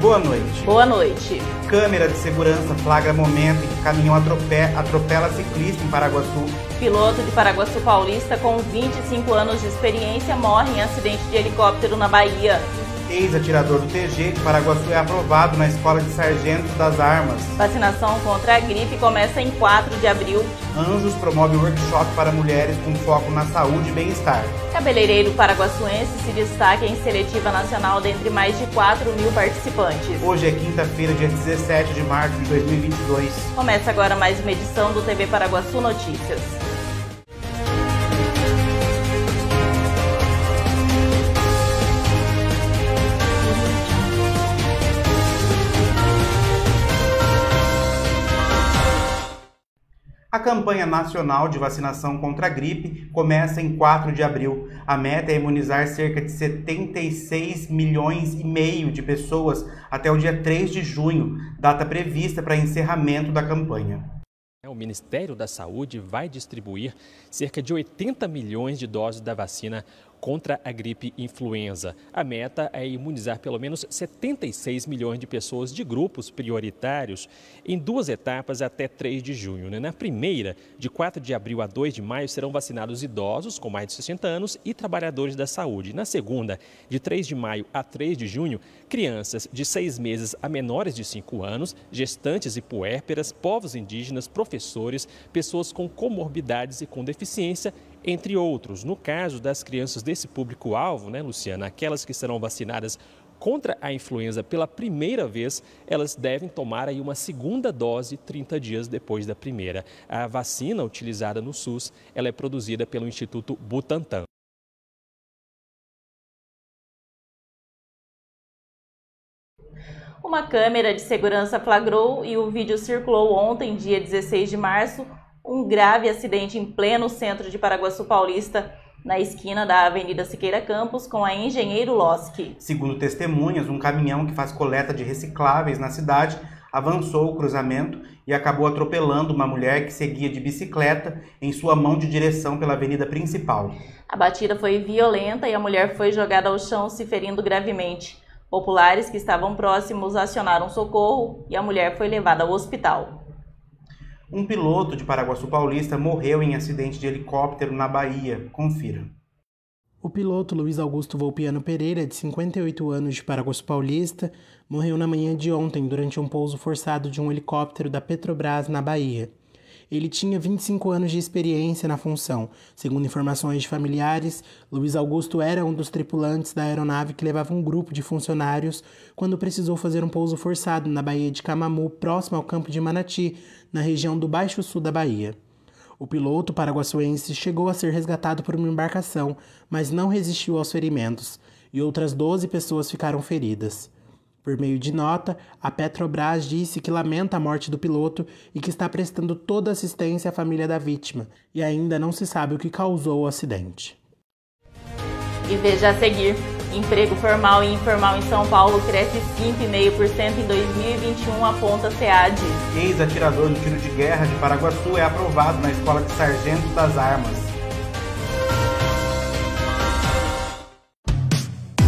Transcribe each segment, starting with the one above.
Boa noite. Boa noite. Câmera de segurança flagra momento em que caminhão atropela, atropela ciclista em Paraguaçu. Piloto de Paraguaçu Paulista com 25 anos de experiência morre em acidente de helicóptero na Bahia. Ex-atirador do TG de Paraguaçu é aprovado na Escola de Sargentos das Armas. Vacinação contra a gripe começa em 4 de abril. Anjos promove workshop para mulheres com foco na saúde e bem-estar. Cabeleireiro paraguaçuense se destaca em seletiva nacional dentre mais de 4 mil participantes. Hoje é quinta-feira, dia 17 de março de 2022. Começa agora mais uma edição do TV Paraguaçu Notícias. Campanha nacional de vacinação contra a gripe começa em 4 de abril. A meta é imunizar cerca de 76 milhões e meio de pessoas até o dia 3 de junho, data prevista para encerramento da campanha. O Ministério da Saúde vai distribuir cerca de 80 milhões de doses da vacina contra a gripe influenza. A meta é imunizar pelo menos 76 milhões de pessoas de grupos prioritários em duas etapas até 3 de junho. Né? Na primeira, de 4 de abril a 2 de maio, serão vacinados idosos com mais de 60 anos e trabalhadores da saúde. Na segunda, de 3 de maio a 3 de junho, crianças de 6 meses a menores de 5 anos, gestantes e puérperas, povos indígenas, professores, pessoas com comorbidades e com deficiência entre outros. No caso das crianças desse público-alvo, né, Luciana, aquelas que serão vacinadas contra a influenza pela primeira vez, elas devem tomar aí uma segunda dose 30 dias depois da primeira. A vacina utilizada no SUS, ela é produzida pelo Instituto Butantan. Uma câmera de segurança flagrou e o vídeo circulou ontem, dia 16 de março, um grave acidente em pleno centro de Paraguaçu Paulista, na esquina da Avenida Siqueira Campos, com a Engenheiro Losky. Segundo testemunhas, um caminhão que faz coleta de recicláveis na cidade avançou o cruzamento e acabou atropelando uma mulher que seguia de bicicleta em sua mão de direção pela avenida principal. A batida foi violenta e a mulher foi jogada ao chão, se ferindo gravemente. Populares que estavam próximos acionaram socorro e a mulher foi levada ao hospital. Um piloto de Paraguaçu Paulista morreu em acidente de helicóptero na Bahia. Confira. O piloto Luiz Augusto Volpiano Pereira, de 58 anos de Paraguaçu Paulista, morreu na manhã de ontem durante um pouso forçado de um helicóptero da Petrobras na Bahia. Ele tinha 25 anos de experiência na função. Segundo informações de familiares, Luiz Augusto era um dos tripulantes da aeronave que levava um grupo de funcionários quando precisou fazer um pouso forçado na Baía de Camamu, próximo ao campo de Manati, na região do Baixo Sul da Bahia. O piloto paraguaçuense chegou a ser resgatado por uma embarcação, mas não resistiu aos ferimentos, e outras 12 pessoas ficaram feridas. Por meio de nota, a Petrobras disse que lamenta a morte do piloto e que está prestando toda assistência à família da vítima, e ainda não se sabe o que causou o acidente. E veja a seguir. Emprego formal e informal em São Paulo cresce 5,5% em 2021, aponta SEAD. Ex-atirador do tiro de guerra de Paraguaçu é aprovado na Escola de Sargentos das Armas.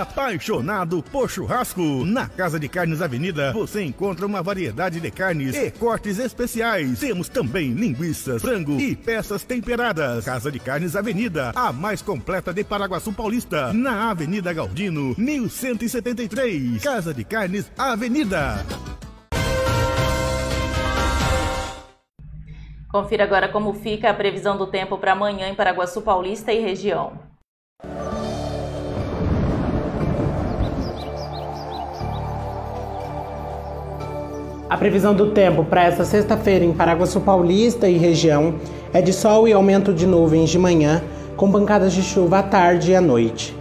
Apaixonado por churrasco? Na Casa de Carnes Avenida você encontra uma variedade de carnes e cortes especiais. Temos também linguiças, frango e peças temperadas. Casa de Carnes Avenida, a mais completa de Paraguaçu Paulista, na Avenida Galdino, 1173. Casa de Carnes Avenida. Confira agora como fica a previsão do tempo para amanhã em Paraguaçu Paulista e região. A previsão do tempo para esta sexta-feira em Paraguaçu Paulista e região é de sol e aumento de nuvens de manhã, com pancadas de chuva à tarde e à noite.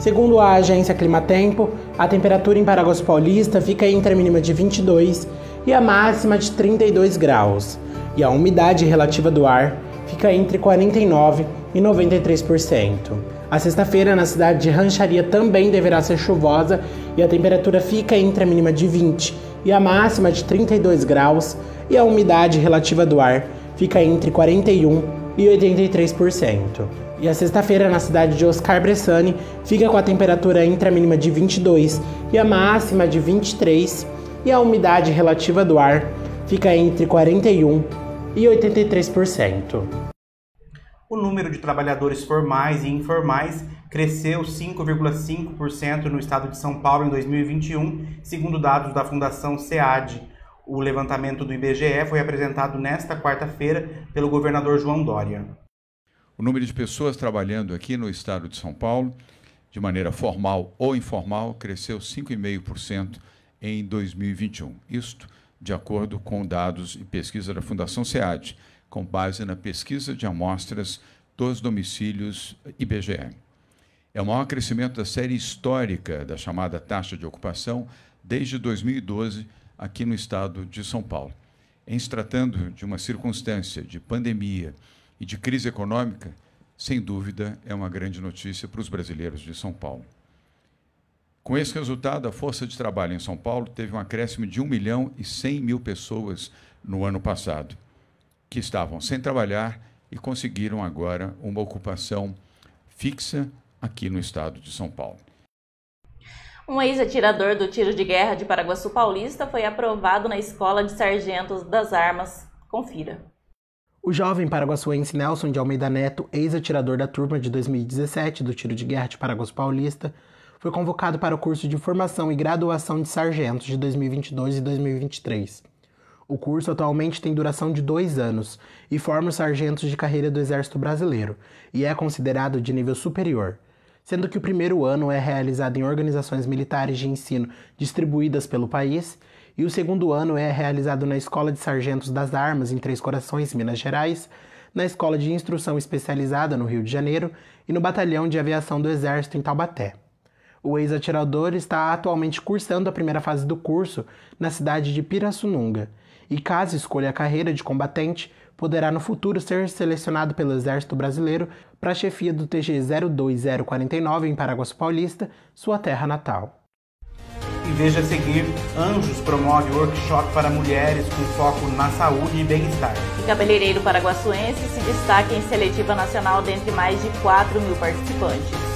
Segundo a agência Climatempo, a temperatura em Paraguaçu Paulista fica entre a mínima de 22 e a máxima de 32 graus, e a umidade relativa do ar fica entre 49 e 93%. A sexta-feira na cidade de Rancharia também deverá ser chuvosa e a temperatura fica entre a mínima de 20 e a máxima de 32 graus e a umidade relativa do ar fica entre 41 e 83%. E a sexta-feira na cidade de Oscar Bressani fica com a temperatura entre a mínima de 22 e a máxima de 23 e a umidade relativa do ar fica entre 41 e 83%. O número de trabalhadores formais e informais cresceu 5,5% no estado de São Paulo em 2021, segundo dados da Fundação SEAD. O levantamento do IBGE foi apresentado nesta quarta-feira pelo governador João Dória. O número de pessoas trabalhando aqui no estado de São Paulo, de maneira formal ou informal, cresceu 5,5% em 2021. Isto de acordo com dados e pesquisa da Fundação SEAD com base na pesquisa de amostras dos domicílios IBGE. É o maior crescimento da série histórica da chamada taxa de ocupação desde 2012 aqui no estado de São Paulo. Em se tratando de uma circunstância de pandemia e de crise econômica, sem dúvida é uma grande notícia para os brasileiros de São Paulo. Com esse resultado, a força de trabalho em São Paulo teve um acréscimo de 1 milhão e 100 mil pessoas no ano passado que estavam sem trabalhar e conseguiram agora uma ocupação fixa aqui no estado de São Paulo. Um ex-atirador do tiro de guerra de Paraguaçu Paulista foi aprovado na Escola de Sargentos das Armas. Confira. O jovem paraguaçuense Nelson de Almeida Neto, ex-atirador da turma de 2017 do tiro de guerra de Paraguaçu Paulista, foi convocado para o curso de formação e graduação de sargentos de 2022 e 2023. O curso atualmente tem duração de dois anos e forma os sargentos de carreira do Exército Brasileiro e é considerado de nível superior, sendo que o primeiro ano é realizado em organizações militares de ensino distribuídas pelo país e o segundo ano é realizado na Escola de Sargentos das Armas em Três Corações, Minas Gerais, na Escola de Instrução Especializada no Rio de Janeiro e no Batalhão de Aviação do Exército em Taubaté. O ex-atirador está atualmente cursando a primeira fase do curso na cidade de Pirassununga e, caso escolha a carreira de combatente, poderá no futuro ser selecionado pelo Exército Brasileiro para a chefia do TG 02049 em Paraguaçu Paulista, sua terra natal. E veja a seguir, Anjos promove workshop para mulheres com foco na saúde e bem-estar. O cabeleireiro paraguaçuense se destaca em seletiva nacional dentre mais de 4 mil participantes.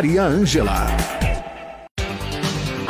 Maria Ângela.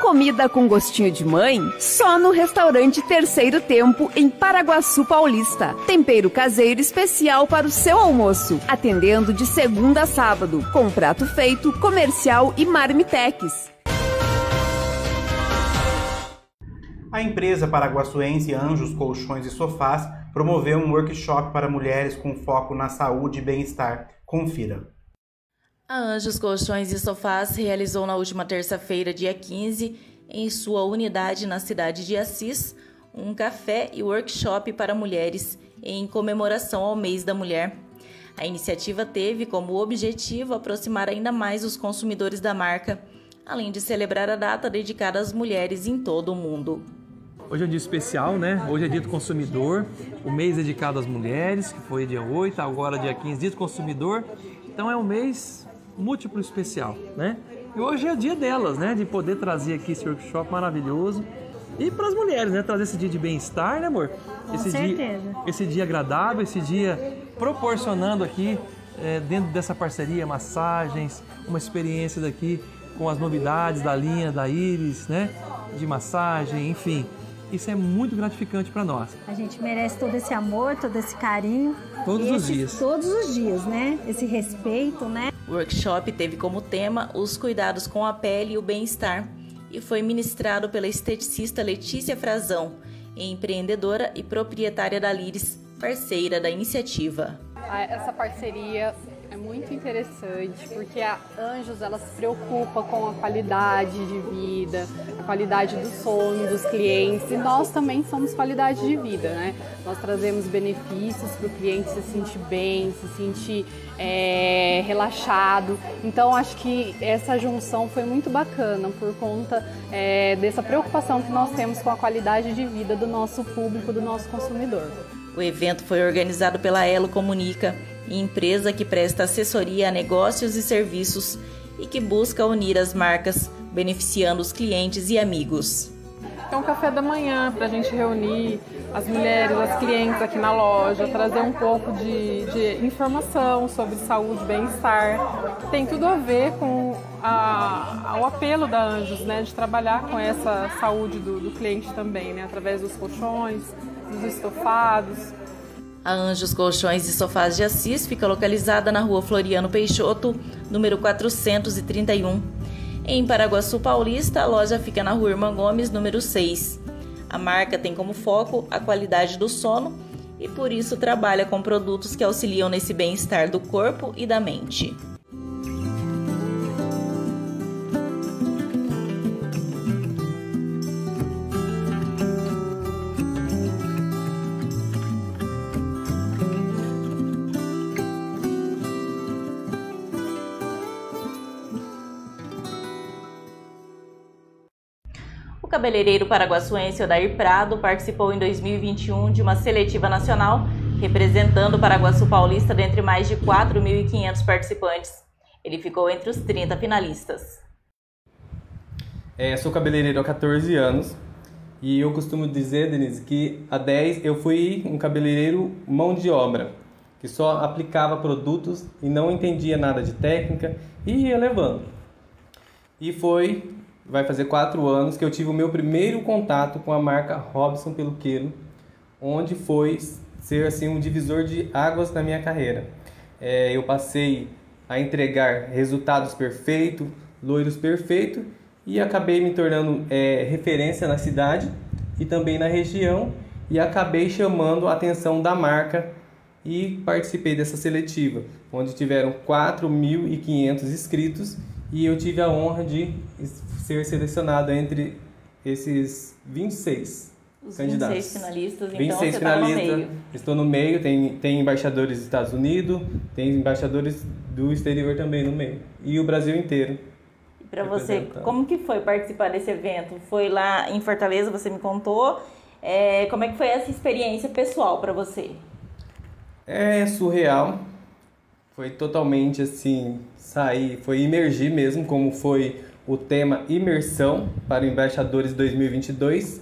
Comida com gostinho de mãe? Só no restaurante Terceiro Tempo, em Paraguaçu Paulista. Tempero caseiro especial para o seu almoço. Atendendo de segunda a sábado, com prato feito, comercial e marmitex. A empresa paraguaçuense Anjos Colchões e Sofás promoveu um workshop para mulheres com foco na saúde e bem-estar. Confira. A Anjos Colchões e Sofás realizou na última terça-feira, dia 15, em sua unidade na cidade de Assis, um café e workshop para mulheres em comemoração ao mês da mulher. A iniciativa teve como objetivo aproximar ainda mais os consumidores da marca, além de celebrar a data dedicada às mulheres em todo o mundo. Hoje é um dia especial, né? Hoje é dia do consumidor, o mês dedicado às mulheres, que foi dia 8, agora dia 15, dia do consumidor. Então é um mês múltiplo especial, né? E hoje é o dia delas, né? De poder trazer aqui esse workshop maravilhoso. E para as mulheres, né? Trazer esse dia de bem-estar, né, amor? Com esse certeza. Dia, esse dia agradável, esse dia proporcionando aqui, é, dentro dessa parceria, massagens, uma experiência daqui com as novidades da linha da Iris, né? De massagem, enfim. Isso é muito gratificante para nós. A gente merece todo esse amor, todo esse carinho. Todos os dias. Todos os dias, né? Esse respeito, né? O workshop teve como tema os cuidados com a pele e o bem-estar e foi ministrado pela esteticista Letícia Frazão, empreendedora e proprietária da Liris, parceira da iniciativa. Ah, Essa parceria é muito interessante porque a Anjos ela se preocupa com a qualidade de vida, a qualidade do sono dos clientes e nós também somos qualidade de vida, né? Nós trazemos benefícios para o cliente se sentir bem, se sentir é, relaxado. Então acho que essa junção foi muito bacana por conta é, dessa preocupação que nós temos com a qualidade de vida do nosso público, do nosso consumidor. O evento foi organizado pela Elo Comunica, empresa que presta assessoria a negócios e serviços e que busca unir as marcas, beneficiando os clientes e amigos. É um café da manhã para a gente reunir as mulheres, as clientes aqui na loja, trazer um pouco de, de informação sobre saúde bem-estar. Tem tudo a ver com a, o apelo da Anjos, né, de trabalhar com essa saúde do, do cliente também, né, através dos colchões, dos estofados, A Anjos Colchões e Sofás de Assis fica localizada na rua Floriano Peixoto, número 431. Em Paraguaçu Paulista, a loja fica na rua Irmã Gomes, número 6. A marca tem como foco a qualidade do sono e por isso trabalha com produtos que auxiliam nesse bem-estar do corpo e da mente. Cabeleireiro paraguaçuense Odair Prado participou em 2021 de uma seletiva nacional, representando o Paraguaçu Paulista dentre mais de 4.500 participantes. Ele ficou entre os 30 finalistas. É, sou cabeleireiro há 14 anos e eu costumo dizer, Denise, que há 10 eu fui um cabeleireiro mão de obra, que só aplicava produtos e não entendia nada de técnica e ia levando. E foi, vai fazer 4 anos que eu tive o meu primeiro contato com a marca Robson Peluqueiro, onde foi ser assim um divisor de águas na minha carreira. É, eu passei a entregar resultados perfeitos, loiros perfeitos e acabei me tornando é, referência na cidade e também na região e acabei chamando a atenção da marca e participei dessa seletiva, onde tiveram 4.500 inscritos e eu tive a honra de ser selecionado entre esses 26 Os candidatos. 26 finalistas, então 26 você estava no meio. Estou no meio, tem, tem embaixadores dos Estados Unidos, tem embaixadores do exterior também no meio. E o Brasil inteiro. Para você, como que foi participar desse evento? Foi lá em Fortaleza, você me contou. É, como é que foi essa experiência pessoal para você? É surreal. Foi totalmente assim, sair, foi imergir mesmo, como foi o tema imersão para Embaixadores 2022,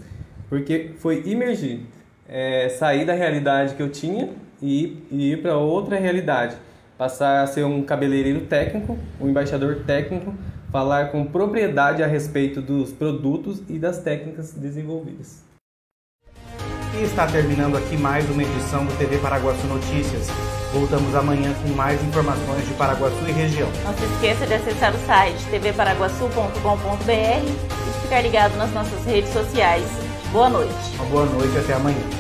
porque foi imergir, é, sair da realidade que eu tinha e, e ir para outra realidade, passar a ser um cabeleireiro técnico, um embaixador técnico, falar com propriedade a respeito dos produtos e das técnicas desenvolvidas. E está terminando aqui mais uma edição do TV Paraguaçu Notícias. Voltamos amanhã com mais informações de Paraguaçu e região. Não se esqueça de acessar o site tvparaguaçu.com.br e de ficar ligado nas nossas redes sociais. Boa noite. Uma boa noite e até amanhã.